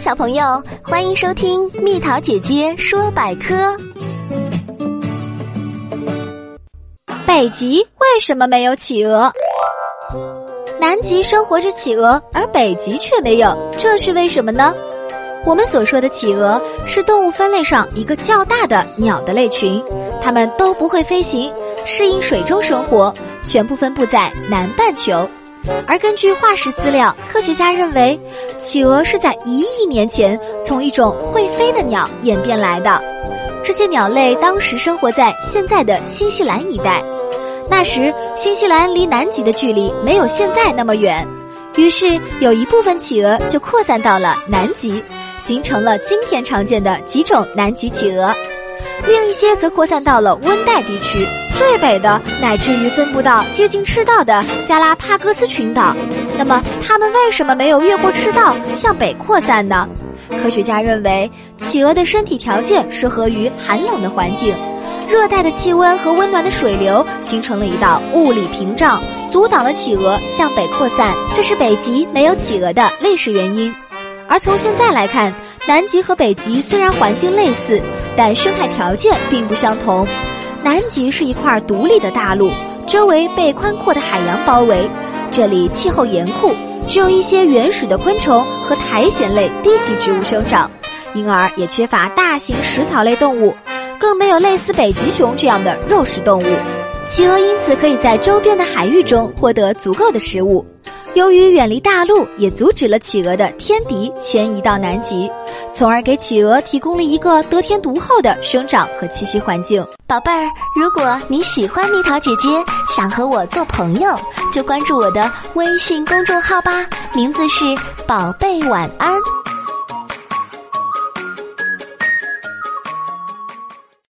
小朋友，欢迎收听蜜桃姐姐说百科。北极为什么没有企鹅？南极生活着企鹅，而北极却没有，这是为什么呢？我们所说的企鹅是动物分类上一个较大的鸟的类群，它们都不会飞行，适应水中生活，全部分布在南半球。而根据化石资料，科学家认为，企鹅是在一亿年前从一种会飞的鸟演变来的。这些鸟类当时生活在现在的新西兰一带，那时新西兰离南极的距离没有现在那么远，于是有一部分企鹅就扩散到了南极，形成了今天常见的几种南极企鹅。另一些则扩散到了温带地区，最北的乃至于分布到接近赤道的加拉帕戈斯群岛。那么，它们为什么没有越过赤道向北扩散呢？科学家认为，企鹅的身体条件适合于寒冷的环境，热带的气温和温暖的水流形成了一道物理屏障，阻挡了企鹅向北扩散。这是北极没有企鹅的历史原因。而从现在来看，南极和北极虽然环境类似，但生态条件并不相同。南极是一块独立的大陆，周围被宽阔的海洋包围，这里气候严酷，只有一些原始的昆虫和苔藓类低级植物生长，因而也缺乏大型食草类动物，更没有类似北极熊这样的肉食动物。企鹅因此可以在周边的海域中获得足够的食物。由于远离大陆，也阻止了企鹅的天敌迁移到南极，从而给企鹅提供了一个得天独厚的生长和栖息环境。宝贝儿，如果你喜欢蜜桃姐姐，想和我做朋友，就关注我的微信公众号吧，名字是“宝贝晚安”。